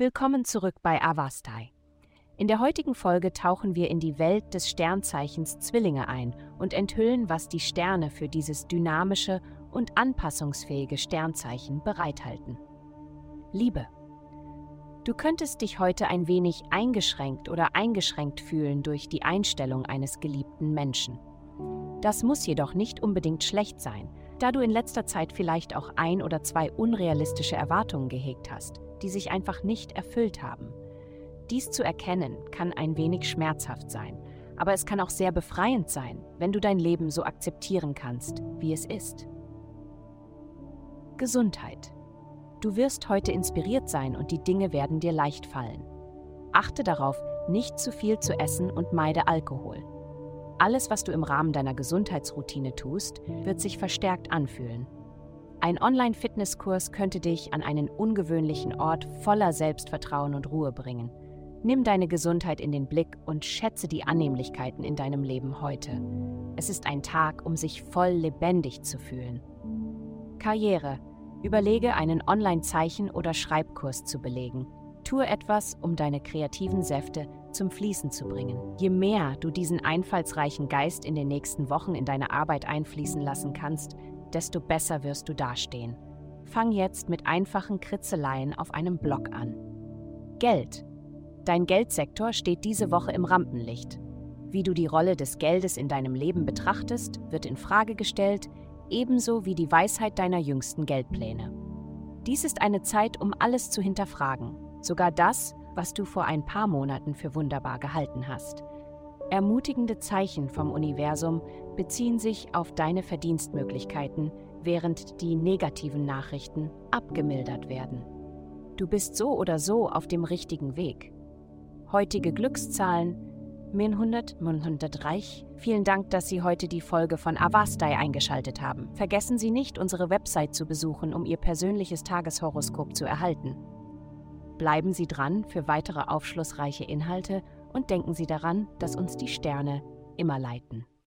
Willkommen zurück bei Avastai. In der heutigen Folge tauchen wir in die Welt des Sternzeichens Zwillinge ein und enthüllen, was die Sterne für dieses dynamische und anpassungsfähige Sternzeichen bereithalten. Liebe. Du könntest dich heute ein wenig eingeschränkt oder eingeschränkt fühlen durch die Einstellung eines geliebten Menschen. Das muss jedoch nicht unbedingt schlecht sein, da du in letzter Zeit vielleicht auch ein oder zwei unrealistische Erwartungen gehegt hast, die sich einfach nicht erfüllt haben. Dies zu erkennen kann ein wenig schmerzhaft sein, aber es kann auch sehr befreiend sein, wenn du dein Leben so akzeptieren kannst, wie es ist. Gesundheit. Du wirst heute inspiriert sein und die Dinge werden dir leicht fallen. Achte darauf, nicht zu viel zu essen und meide Alkohol. Alles, was du im Rahmen deiner Gesundheitsroutine tust, wird sich verstärkt anfühlen. Ein Online-Fitnesskurs könnte dich an einen ungewöhnlichen Ort voller Selbstvertrauen und Ruhe bringen. Nimm deine Gesundheit in den Blick und schätze die Annehmlichkeiten in deinem Leben heute. Es ist ein Tag, um sich voll lebendig zu fühlen. Karriere. Überlege, einen Online-Zeichen- oder Schreibkurs zu belegen. Tue etwas, um deine kreativen Säfte zum Fließen zu bringen. Je mehr du diesen einfallsreichen Geist in den nächsten Wochen in deine Arbeit einfließen lassen kannst, desto besser wirst du dastehen. Fang jetzt mit einfachen Kritzeleien auf einem Blog an. Geld. Dein Geldsektor steht diese Woche im Rampenlicht. Wie du die Rolle des Geldes in deinem Leben betrachtest, wird in Frage gestellt, ebenso wie die Weisheit deiner jüngsten Geldpläne. Dies ist eine Zeit, um alles zu hinterfragen, sogar das, was du vor ein paar Monaten für wunderbar gehalten hast. Ermutigende Zeichen vom Universum beziehen sich auf deine Verdienstmöglichkeiten, während die negativen Nachrichten abgemildert werden. Du bist so oder so auf dem richtigen Weg. Heutige Glückszahlen Min 100, Min 100 Reich. Vielen Dank, dass Sie heute die Folge von Avastai eingeschaltet haben. Vergessen Sie nicht, unsere Website zu besuchen, um Ihr persönliches Tageshoroskop zu erhalten. Bleiben Sie dran für weitere aufschlussreiche Inhalte und denken Sie daran, dass uns die Sterne immer leiten.